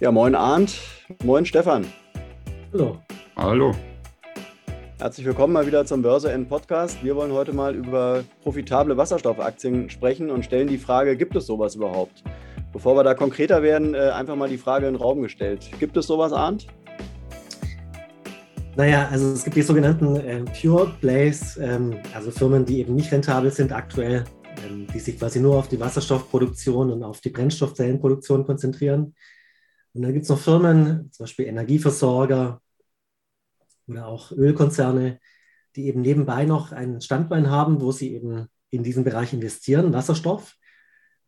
Ja, moin Arndt, moin Stefan. Hallo. Hallo. Herzlich willkommen mal wieder zum Börse N Podcast. Wir wollen heute mal über profitable Wasserstoffaktien sprechen und stellen die Frage, gibt es sowas überhaupt? Bevor wir da konkreter werden, äh, einfach mal die Frage in den Raum gestellt. Gibt es sowas, Arndt? Naja, also es gibt die sogenannten äh, Pure Plays, ähm, also Firmen, die eben nicht rentabel sind aktuell, ähm, die sich quasi nur auf die Wasserstoffproduktion und auf die Brennstoffzellenproduktion konzentrieren. Und dann gibt es noch Firmen, zum Beispiel Energieversorger oder auch Ölkonzerne, die eben nebenbei noch ein Standbein haben, wo sie eben in diesen Bereich investieren, Wasserstoff.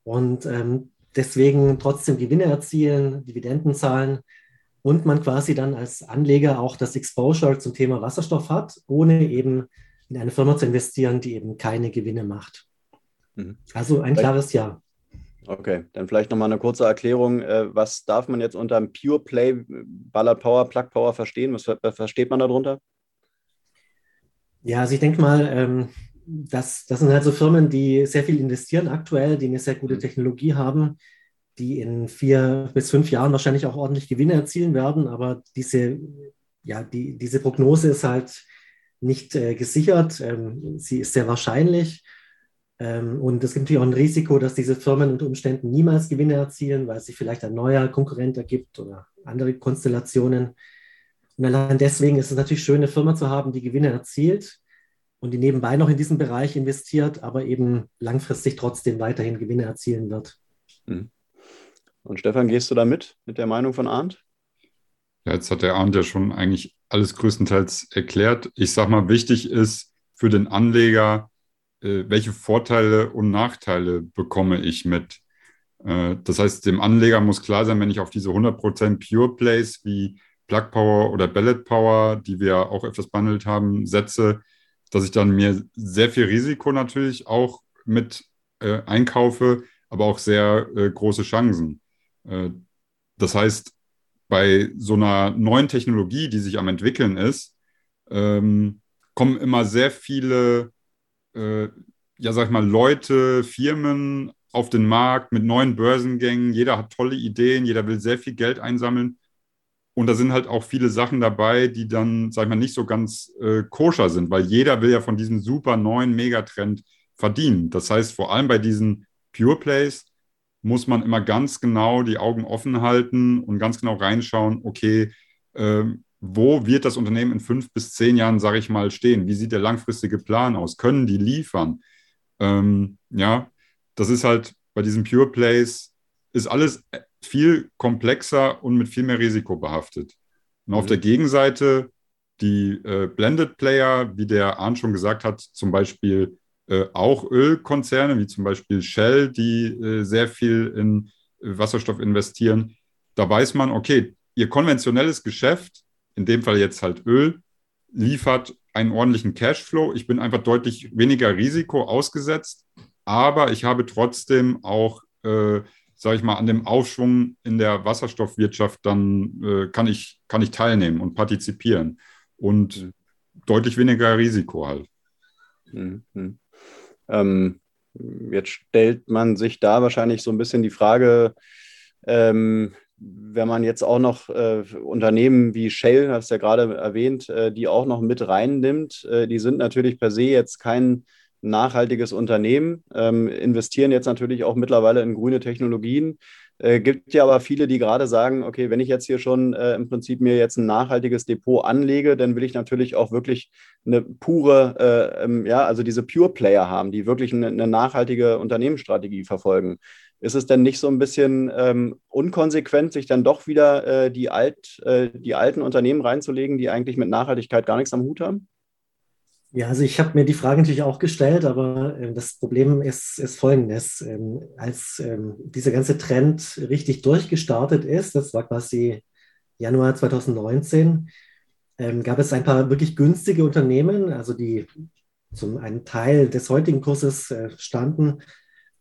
Und ähm, deswegen trotzdem Gewinne erzielen, Dividenden zahlen und man quasi dann als Anleger auch das Exposure zum Thema Wasserstoff hat, ohne eben in eine Firma zu investieren, die eben keine Gewinne macht. Mhm. Also ein klares Ja. Okay, dann vielleicht nochmal eine kurze Erklärung. Äh, was darf man jetzt unter einem Pure Play Ballard Power, Plug Power verstehen? Was versteht man darunter? Ja, also ich denke mal, ähm, das, das sind halt so Firmen, die sehr viel investieren aktuell, die eine sehr gute mhm. Technologie haben, die in vier bis fünf Jahren wahrscheinlich auch ordentlich Gewinne erzielen werden. Aber diese, ja, die, diese Prognose ist halt nicht äh, gesichert. Ähm, sie ist sehr wahrscheinlich. Ähm, und es gibt natürlich auch ein Risiko, dass diese Firmen unter Umständen niemals Gewinne erzielen, weil sich vielleicht ein neuer Konkurrent ergibt oder andere Konstellationen. Und allein deswegen ist es natürlich schön, eine Firma zu haben, die Gewinne erzielt und die nebenbei noch in diesen Bereich investiert, aber eben langfristig trotzdem weiterhin Gewinne erzielen wird. Mhm. Und Stefan, gehst du da mit, mit der Meinung von Arndt? Ja, jetzt hat der Arndt ja schon eigentlich alles größtenteils erklärt. Ich sage mal, wichtig ist für den Anleger, welche Vorteile und Nachteile bekomme ich mit. Äh, das heißt, dem Anleger muss klar sein, wenn ich auf diese 100% Pure Plays wie Plug Power oder Ballet Power, die wir auch öfters behandelt haben, setze, dass ich dann mir sehr viel Risiko natürlich auch mit äh, einkaufe, aber auch sehr äh, große Chancen. Äh, das heißt, bei so einer neuen Technologie, die sich am entwickeln ist, ähm, kommen immer sehr viele äh, ja, sag ich mal, Leute, Firmen auf den Markt mit neuen Börsengängen. Jeder hat tolle Ideen, jeder will sehr viel Geld einsammeln. Und da sind halt auch viele Sachen dabei, die dann, sag ich mal, nicht so ganz äh, koscher sind, weil jeder will ja von diesem super neuen Megatrend verdienen. Das heißt, vor allem bei diesen Pure Plays muss man immer ganz genau die Augen offen halten und ganz genau reinschauen, okay, ähm, wo wird das Unternehmen in fünf bis zehn Jahren, sage ich mal, stehen? Wie sieht der langfristige Plan aus? Können die liefern? Ähm, ja, das ist halt bei diesen Pure Plays, ist alles viel komplexer und mit viel mehr Risiko behaftet. Und auf mhm. der Gegenseite die äh, Blended Player, wie der Arndt schon gesagt hat, zum Beispiel äh, auch Ölkonzerne, wie zum Beispiel Shell, die äh, sehr viel in äh, Wasserstoff investieren. Da weiß man, okay, ihr konventionelles Geschäft in dem Fall jetzt halt Öl, liefert einen ordentlichen Cashflow. Ich bin einfach deutlich weniger Risiko ausgesetzt, aber ich habe trotzdem auch, äh, sage ich mal, an dem Aufschwung in der Wasserstoffwirtschaft, dann äh, kann, ich, kann ich teilnehmen und partizipieren und deutlich weniger Risiko halt. Mhm. Ähm, jetzt stellt man sich da wahrscheinlich so ein bisschen die Frage, ähm, wenn man jetzt auch noch äh, Unternehmen wie Shell, hast du ja gerade erwähnt, äh, die auch noch mit reinnimmt, äh, die sind natürlich per se jetzt kein nachhaltiges Unternehmen, ähm, investieren jetzt natürlich auch mittlerweile in grüne Technologien. Äh, gibt ja aber viele, die gerade sagen, okay, wenn ich jetzt hier schon äh, im Prinzip mir jetzt ein nachhaltiges Depot anlege, dann will ich natürlich auch wirklich eine pure, äh, ähm, ja, also diese Pure Player haben, die wirklich eine, eine nachhaltige Unternehmensstrategie verfolgen. Ist es denn nicht so ein bisschen ähm, unkonsequent, sich dann doch wieder äh, die, alt, äh, die alten Unternehmen reinzulegen, die eigentlich mit Nachhaltigkeit gar nichts am Hut haben? Ja, also ich habe mir die Frage natürlich auch gestellt, aber äh, das Problem ist, ist folgendes. Ähm, als ähm, dieser ganze Trend richtig durchgestartet ist, das war quasi Januar 2019, ähm, gab es ein paar wirklich günstige Unternehmen, also die zum einen Teil des heutigen Kurses äh, standen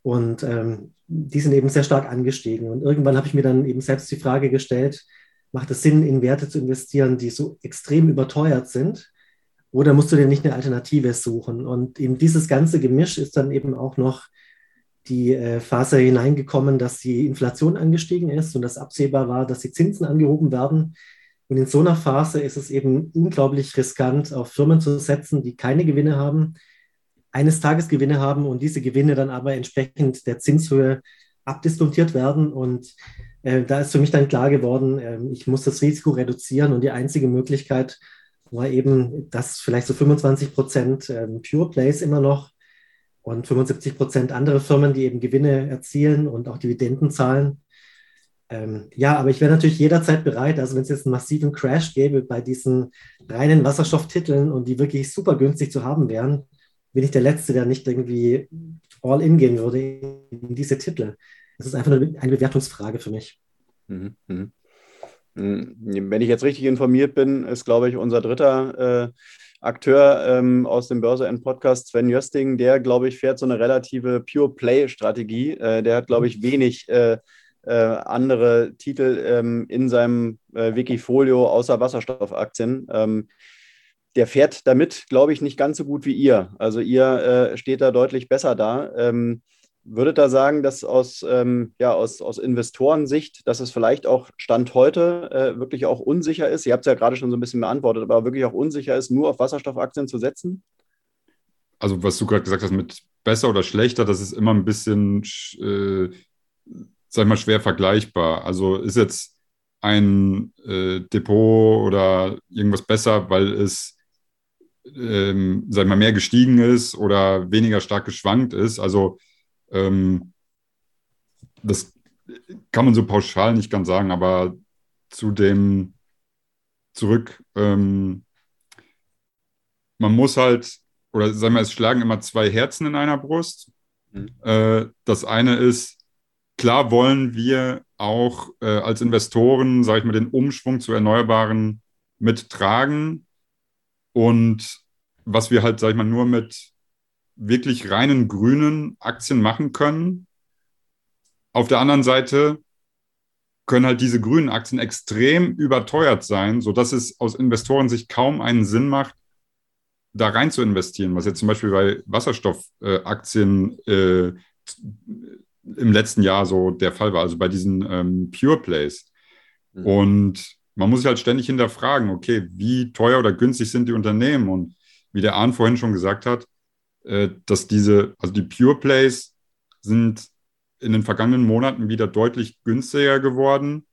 und ähm, die sind eben sehr stark angestiegen. Und irgendwann habe ich mir dann eben selbst die Frage gestellt, macht es Sinn, in Werte zu investieren, die so extrem überteuert sind? Oder musst du dir nicht eine Alternative suchen? Und in dieses ganze Gemisch ist dann eben auch noch die äh, Phase hineingekommen, dass die Inflation angestiegen ist und dass absehbar war, dass die Zinsen angehoben werden. Und in so einer Phase ist es eben unglaublich riskant, auf Firmen zu setzen, die keine Gewinne haben, eines Tages Gewinne haben und diese Gewinne dann aber entsprechend der Zinshöhe abdiskontiert werden. Und äh, da ist für mich dann klar geworden, äh, ich muss das Risiko reduzieren und die einzige Möglichkeit, war eben, dass vielleicht so 25 Prozent ähm, Pure Plays immer noch und 75 Prozent andere Firmen, die eben Gewinne erzielen und auch Dividenden zahlen. Ähm, ja, aber ich wäre natürlich jederzeit bereit, also wenn es jetzt einen massiven Crash gäbe bei diesen reinen Wasserstofftiteln und die wirklich super günstig zu haben wären, bin ich der Letzte, der nicht irgendwie all in gehen würde in diese Titel. Das ist einfach eine, Bewertungsfrage für mich. Mhm. mhm. Hm, wenn ich jetzt richtig informiert bin, ist, glaube ich, unser dritter äh, Akteur ähm, aus dem Börse End Podcast, Sven Jösting, der, glaube ich, fährt so eine relative Pure Play-Strategie. Äh, der hat, glaube ich, wenig äh, äh andere Titel ähm, in seinem äh, Wikifolio außer Wasserstoffaktien. Ähm, der fährt damit, glaube ich, nicht ganz so gut wie ihr. Also ihr äh, steht da deutlich besser da. Ähm, Würdet da sagen, dass aus, ähm, ja, aus, aus Investorensicht, dass es vielleicht auch Stand heute äh, wirklich auch unsicher ist? Ihr habt es ja gerade schon so ein bisschen beantwortet, aber wirklich auch unsicher ist, nur auf Wasserstoffaktien zu setzen? Also, was du gerade gesagt hast mit besser oder schlechter, das ist immer ein bisschen, äh, sag ich mal, schwer vergleichbar. Also ist jetzt ein äh, Depot oder irgendwas besser, weil es, ähm, sag ich mal, mehr gestiegen ist oder weniger stark geschwankt ist? Also ähm, das kann man so pauschal nicht ganz sagen, aber zu dem zurück, ähm, man muss halt, oder sagen wir, es schlagen immer zwei Herzen in einer Brust. Mhm. Äh, das eine ist, klar wollen wir auch äh, als Investoren, sage ich mal, den Umschwung zu Erneuerbaren mittragen. Und was wir halt, sage ich mal, nur mit wirklich reinen grünen Aktien machen können. Auf der anderen Seite können halt diese grünen Aktien extrem überteuert sein, sodass es aus Investorensicht kaum einen Sinn macht, da rein zu investieren, was jetzt zum Beispiel bei Wasserstoffaktien äh, äh, im letzten Jahr so der Fall war, also bei diesen ähm, Pure Plays. Mhm. Und man muss sich halt ständig hinterfragen, okay, wie teuer oder günstig sind die Unternehmen? Und wie der Arndt vorhin schon gesagt hat, äh, dass diese, also die Pure Plays sind in den vergangenen Monaten wieder deutlich günstiger geworden,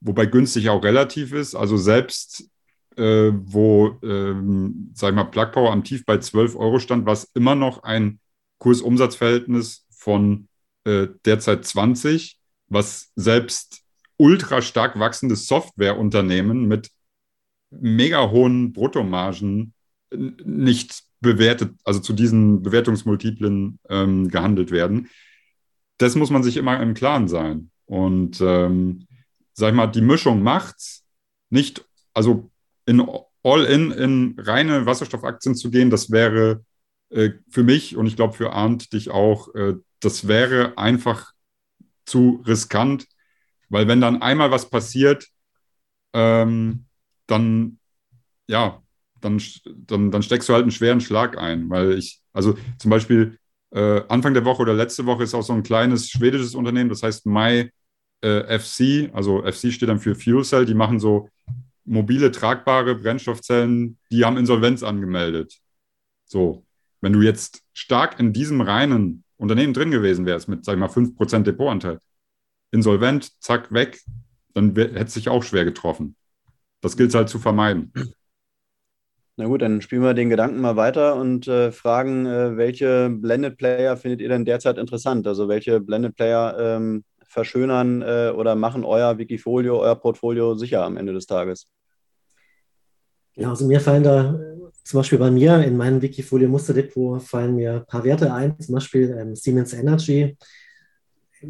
wobei günstig auch relativ ist. Also selbst äh, wo, ähm, sag ich mal, Plug Power am Tief bei 12 Euro stand, war es immer noch ein Kursumsatzverhältnis von äh, derzeit 20, was selbst ultra stark wachsende Softwareunternehmen mit mega hohen Bruttomargen nicht bewertet, also zu diesen Bewertungsmultiplen ähm, gehandelt werden. Das muss man sich immer im Klaren sein. Und ähm, sag ich mal, die Mischung macht's. Nicht, also in All-in in reine Wasserstoffaktien zu gehen, das wäre äh, für mich und ich glaube für Arndt dich auch, äh, das wäre einfach zu riskant, weil wenn dann einmal was passiert, ähm, dann ja, dann, dann, dann steckst du halt einen schweren Schlag ein. Weil ich, also zum Beispiel äh, Anfang der Woche oder letzte Woche ist auch so ein kleines schwedisches Unternehmen, das heißt My äh, FC, also FC steht dann für Fuel Cell, die machen so mobile, tragbare Brennstoffzellen, die haben Insolvenz angemeldet. So, wenn du jetzt stark in diesem reinen Unternehmen drin gewesen wärst, mit, sag ich mal, 5% Depotanteil, insolvent, zack, weg, dann hätte es sich auch schwer getroffen. Das gilt es halt zu vermeiden. Na gut, dann spielen wir den Gedanken mal weiter und äh, fragen, äh, welche Blended Player findet ihr denn derzeit interessant? Also welche Blended Player ähm, verschönern äh, oder machen euer Wikifolio, euer Portfolio sicher am Ende des Tages? Ja, also mir fallen da zum Beispiel bei mir in meinem Wikifolio Musterdepot fallen mir ein paar Werte ein, zum Beispiel ähm, Siemens Energy.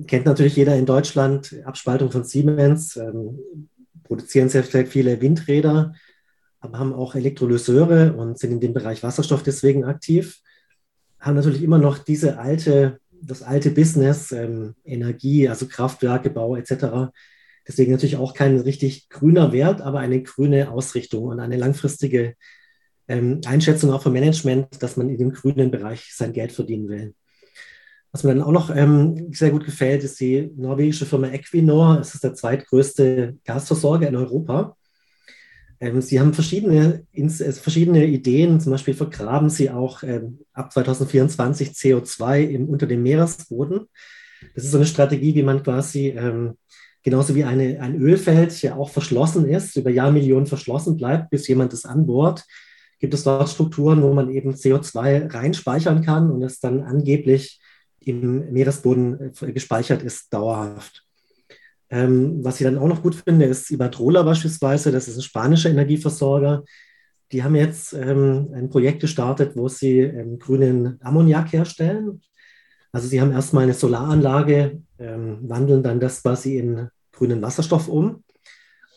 Kennt natürlich jeder in Deutschland, Abspaltung von Siemens, ähm, produzieren sehr viele Windräder, aber haben auch Elektrolyseure und sind in dem Bereich Wasserstoff deswegen aktiv. Haben natürlich immer noch diese alte, das alte Business, ähm, Energie, also Kraftwerke, Bau etc. Deswegen natürlich auch kein richtig grüner Wert, aber eine grüne Ausrichtung und eine langfristige ähm, Einschätzung auch vom Management, dass man in dem grünen Bereich sein Geld verdienen will. Was mir dann auch noch ähm, sehr gut gefällt, ist die norwegische Firma Equinor. Es ist der zweitgrößte Gasversorger in Europa. Ähm, sie haben verschiedene, ins, äh, verschiedene Ideen. Zum Beispiel vergraben sie auch ähm, ab 2024 CO2 im, unter dem Meeresboden. Das ist so eine Strategie, wie man quasi ähm, genauso wie eine, ein Ölfeld ja auch verschlossen ist, über Jahrmillionen verschlossen bleibt, bis jemand es anbohrt, gibt es dort Strukturen, wo man eben CO2 reinspeichern kann und es dann angeblich im Meeresboden äh, gespeichert ist, dauerhaft. Ähm, was ich dann auch noch gut finde, ist Iberdrola beispielsweise. Das ist ein spanischer Energieversorger. Die haben jetzt ähm, ein Projekt gestartet, wo sie ähm, grünen Ammoniak herstellen. Also sie haben erstmal eine Solaranlage, ähm, wandeln dann das quasi in grünen Wasserstoff um.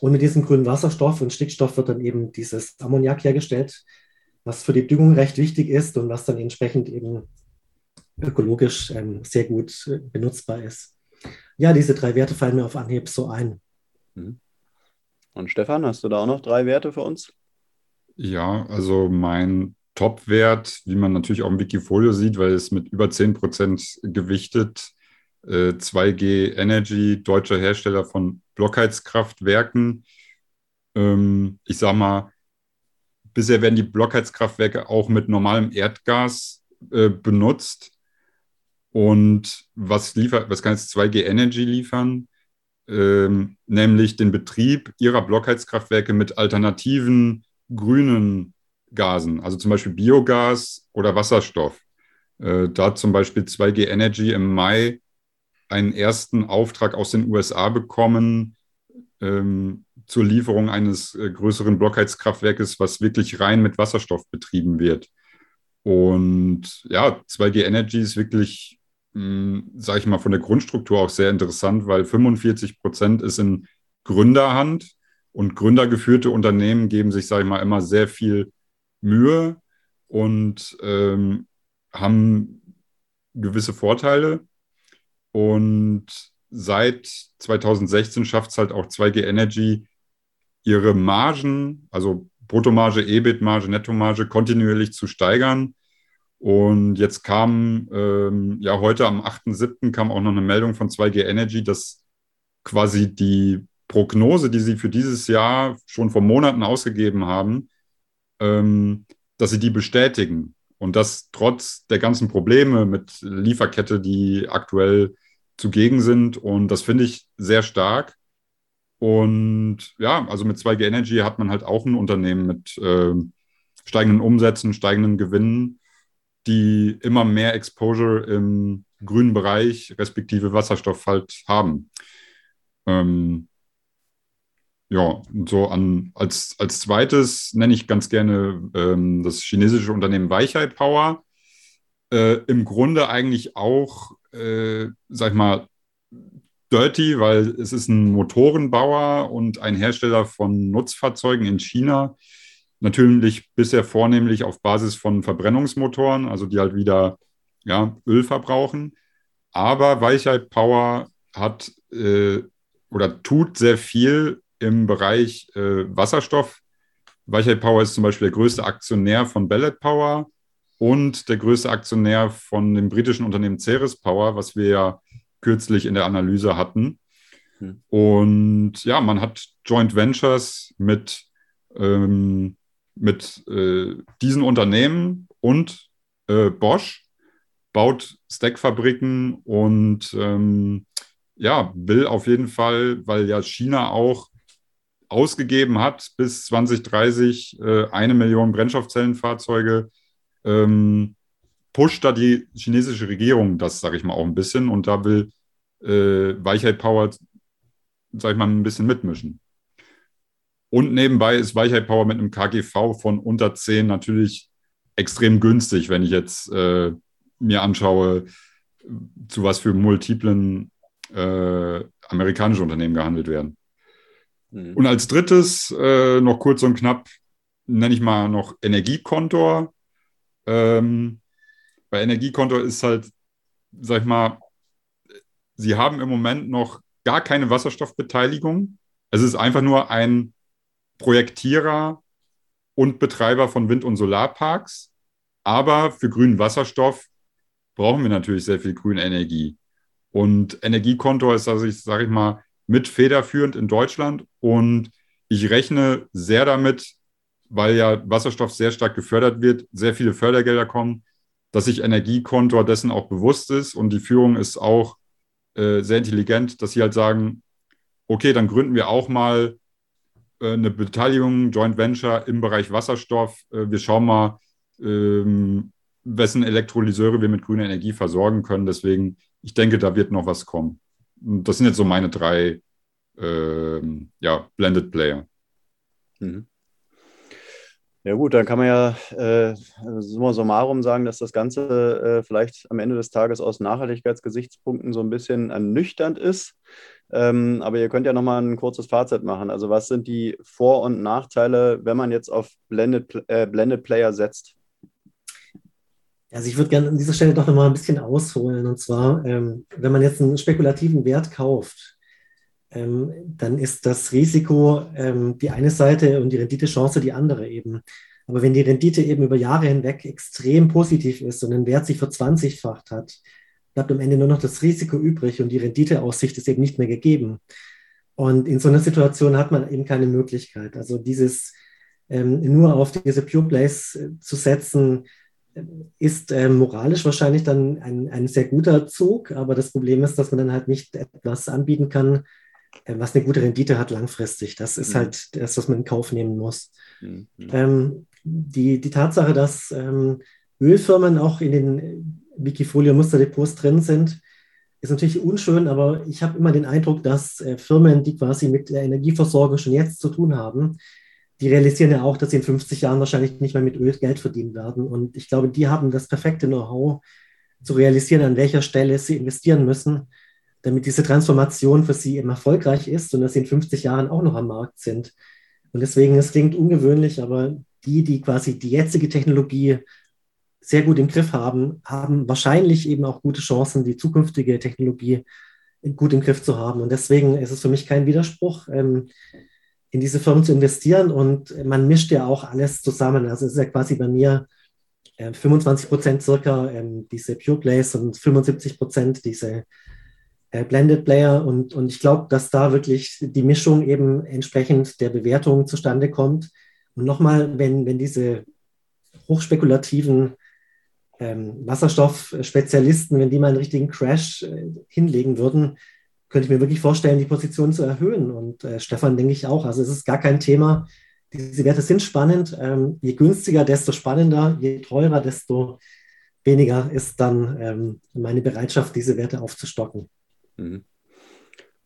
Und mit diesem grünen Wasserstoff und Stickstoff wird dann eben dieses Ammoniak hergestellt, was für die Düngung recht wichtig ist und was dann entsprechend eben ökologisch ähm, sehr gut äh, benutzbar ist. Ja, diese drei Werte fallen mir auf Anhieb so ein. Mhm. Und Stefan, hast du da auch noch drei Werte für uns? Ja, also mein Top-Wert, wie man natürlich auch im Wikifolio sieht, weil es mit über 10% gewichtet, äh, 2G Energy, deutscher Hersteller von Blockheizkraftwerken. Ähm, ich sage mal, bisher werden die Blockheizkraftwerke auch mit normalem Erdgas äh, benutzt. Und was liefert, was kann jetzt 2G Energy liefern? Ähm, nämlich den Betrieb ihrer Blockheizkraftwerke mit alternativen grünen Gasen, also zum Beispiel Biogas oder Wasserstoff. Äh, da zum Beispiel 2G Energy im Mai einen ersten Auftrag aus den USA bekommen ähm, zur Lieferung eines äh, größeren Blockheizkraftwerkes, was wirklich rein mit Wasserstoff betrieben wird. Und ja, 2G Energy ist wirklich sage ich mal, von der Grundstruktur auch sehr interessant, weil 45 Prozent ist in Gründerhand und gründergeführte Unternehmen geben sich, sage ich mal, immer sehr viel Mühe und ähm, haben gewisse Vorteile. Und seit 2016 schafft es halt auch 2G Energy, ihre Margen, also Bruttomarge, EBIT-Marge, Nettomarge kontinuierlich zu steigern und jetzt kam, ähm, ja, heute am 8.7. kam auch noch eine Meldung von 2G Energy, dass quasi die Prognose, die sie für dieses Jahr schon vor Monaten ausgegeben haben, ähm, dass sie die bestätigen. Und das trotz der ganzen Probleme mit Lieferkette, die aktuell zugegen sind. Und das finde ich sehr stark. Und ja, also mit 2G Energy hat man halt auch ein Unternehmen mit äh, steigenden Umsätzen, steigenden Gewinnen die immer mehr Exposure im grünen Bereich, respektive Wasserstoff halt haben. Ähm, ja, so an, als, als zweites nenne ich ganz gerne ähm, das chinesische Unternehmen Weichai Power. Äh, Im Grunde eigentlich auch, äh, sag ich mal, dirty, weil es ist ein Motorenbauer und ein Hersteller von Nutzfahrzeugen in China, Natürlich bisher vornehmlich auf Basis von Verbrennungsmotoren, also die halt wieder ja, Öl verbrauchen. Aber Weichheit Power hat äh, oder tut sehr viel im Bereich äh, Wasserstoff. Weichheit Power ist zum Beispiel der größte Aktionär von Bellet Power und der größte Aktionär von dem britischen Unternehmen Ceres Power, was wir ja kürzlich in der Analyse hatten. Hm. Und ja, man hat Joint Ventures mit ähm, mit äh, diesen Unternehmen und äh, Bosch baut Stackfabriken und ähm, ja, will auf jeden Fall, weil ja China auch ausgegeben hat, bis 2030 äh, eine Million Brennstoffzellenfahrzeuge, ähm, pusht da die chinesische Regierung das, sage ich mal, auch ein bisschen und da will äh, Weichheit Power, sage ich mal, ein bisschen mitmischen. Und nebenbei ist Weichheit Power mit einem KGV von unter 10 natürlich extrem günstig, wenn ich jetzt äh, mir anschaue, zu was für multiplen äh, amerikanische Unternehmen gehandelt werden. Mhm. Und als drittes, äh, noch kurz und knapp, nenne ich mal noch Energiekontor. Ähm, bei Energiekontor ist halt, sag ich mal, sie haben im Moment noch gar keine Wasserstoffbeteiligung. Es ist einfach nur ein Projektierer und Betreiber von Wind- und Solarparks. Aber für grünen Wasserstoff brauchen wir natürlich sehr viel grüne Energie. Und Energiekonto ist, also ich sage ich mal, mit federführend in Deutschland. Und ich rechne sehr damit, weil ja Wasserstoff sehr stark gefördert wird, sehr viele Fördergelder kommen, dass sich Energiekontor dessen auch bewusst ist und die Führung ist auch äh, sehr intelligent, dass sie halt sagen, okay, dann gründen wir auch mal eine Beteiligung, Joint Venture im Bereich Wasserstoff. Äh, wir schauen mal, ähm, wessen Elektrolyseure wir mit grüner Energie versorgen können. Deswegen, ich denke, da wird noch was kommen. Das sind jetzt so meine drei ähm, ja, Blended Player. Mhm. Ja gut, dann kann man ja äh, summa summarum sagen, dass das Ganze äh, vielleicht am Ende des Tages aus Nachhaltigkeitsgesichtspunkten so ein bisschen ernüchternd ist. Ähm, aber ihr könnt ja nochmal ein kurzes Fazit machen. Also was sind die Vor- und Nachteile, wenn man jetzt auf Blended, äh, Blended Player setzt? Also ich würde gerne an dieser Stelle doch nochmal ein bisschen ausholen. Und zwar, ähm, wenn man jetzt einen spekulativen Wert kauft, ähm, dann ist das Risiko ähm, die eine Seite und die Renditechance die andere eben. Aber wenn die Rendite eben über Jahre hinweg extrem positiv ist und den Wert sich verzwanzigfacht hat, bleibt am Ende nur noch das Risiko übrig und die Renditeaussicht ist eben nicht mehr gegeben. Und in so einer Situation hat man eben keine Möglichkeit. Also dieses ähm, nur auf diese Pure Plays äh, zu setzen, ist äh, moralisch wahrscheinlich dann ein, ein sehr guter Zug, aber das Problem ist, dass man dann halt nicht etwas anbieten kann, äh, was eine gute Rendite hat langfristig. Das ist mhm. halt das, was man in Kauf nehmen muss. Mhm. Ähm, die, die Tatsache, dass ähm, Ölfirmen auch in den Wikifolio-Musterdepots drin sind, ist natürlich unschön, aber ich habe immer den Eindruck, dass äh, Firmen, die quasi mit der Energieversorgung schon jetzt zu tun haben, die realisieren ja auch, dass sie in 50 Jahren wahrscheinlich nicht mehr mit Öl Geld verdienen werden. Und ich glaube, die haben das perfekte Know-how zu realisieren, an welcher Stelle sie investieren müssen, damit diese Transformation für sie eben erfolgreich ist und dass sie in 50 Jahren auch noch am Markt sind. Und deswegen, es klingt ungewöhnlich, aber die, die quasi die jetzige Technologie sehr gut im Griff haben, haben wahrscheinlich eben auch gute Chancen, die zukünftige Technologie gut im Griff zu haben. Und deswegen ist es für mich kein Widerspruch, ähm, in diese Firmen zu investieren. Und man mischt ja auch alles zusammen. Also es ist ja quasi bei mir 25 äh, Prozent circa ähm, diese Pure Plays und 75 Prozent diese äh, Blended Player. Und, und ich glaube, dass da wirklich die Mischung eben entsprechend der Bewertung zustande kommt. Und nochmal, wenn, wenn diese hochspekulativen ähm, Wasserstoffspezialisten, wenn die mal einen richtigen Crash äh, hinlegen würden, könnte ich mir wirklich vorstellen, die Position zu erhöhen. Und äh, Stefan denke ich auch. Also es ist gar kein Thema. Diese Werte sind spannend. Ähm, je günstiger, desto spannender. Je teurer, desto weniger ist dann ähm, meine Bereitschaft, diese Werte aufzustocken. Mhm.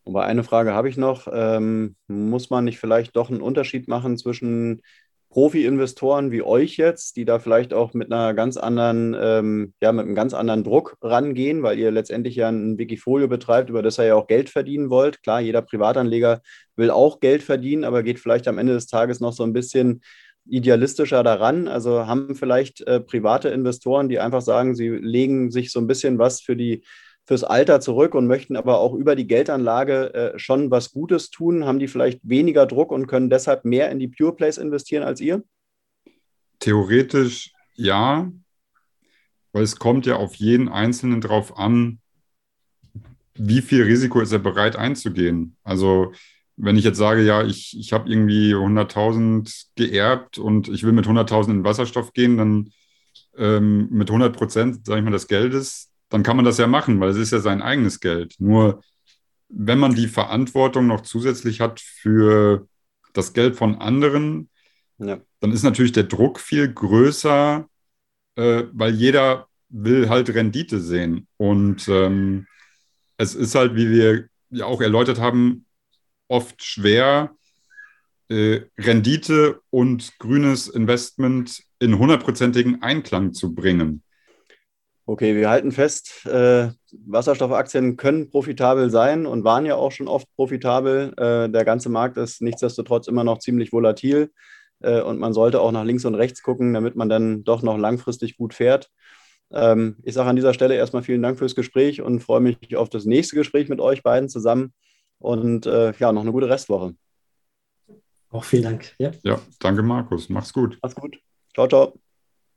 Aber eine Frage habe ich noch. Ähm, muss man nicht vielleicht doch einen Unterschied machen zwischen Profi-Investoren wie euch jetzt, die da vielleicht auch mit einer ganz anderen, ähm, ja, mit einem ganz anderen Druck rangehen, weil ihr letztendlich ja ein Wikifolio betreibt, über das ihr ja auch Geld verdienen wollt. Klar, jeder Privatanleger will auch Geld verdienen, aber geht vielleicht am Ende des Tages noch so ein bisschen idealistischer daran. Also haben vielleicht äh, private Investoren, die einfach sagen, sie legen sich so ein bisschen was für die fürs Alter zurück und möchten aber auch über die Geldanlage äh, schon was Gutes tun? Haben die vielleicht weniger Druck und können deshalb mehr in die Pure Plays investieren als ihr? Theoretisch ja, weil es kommt ja auf jeden Einzelnen drauf an, wie viel Risiko ist er bereit einzugehen. Also wenn ich jetzt sage, ja, ich, ich habe irgendwie 100.000 geerbt und ich will mit 100.000 in Wasserstoff gehen, dann ähm, mit 100 Prozent, sage ich mal, des Geldes, dann kann man das ja machen, weil es ist ja sein eigenes Geld. Nur wenn man die Verantwortung noch zusätzlich hat für das Geld von anderen, ja. dann ist natürlich der Druck viel größer, äh, weil jeder will halt Rendite sehen. Und ähm, es ist halt, wie wir ja auch erläutert haben, oft schwer, äh, Rendite und grünes Investment in hundertprozentigen Einklang zu bringen. Okay, wir halten fest, äh, Wasserstoffaktien können profitabel sein und waren ja auch schon oft profitabel. Äh, der ganze Markt ist nichtsdestotrotz immer noch ziemlich volatil äh, und man sollte auch nach links und rechts gucken, damit man dann doch noch langfristig gut fährt. Ähm, ich sage an dieser Stelle erstmal vielen Dank fürs Gespräch und freue mich auf das nächste Gespräch mit euch beiden zusammen und äh, ja, noch eine gute Restwoche. Auch vielen Dank. Ja, ja danke Markus. Mach's gut. Mach's gut. Ciao, ciao.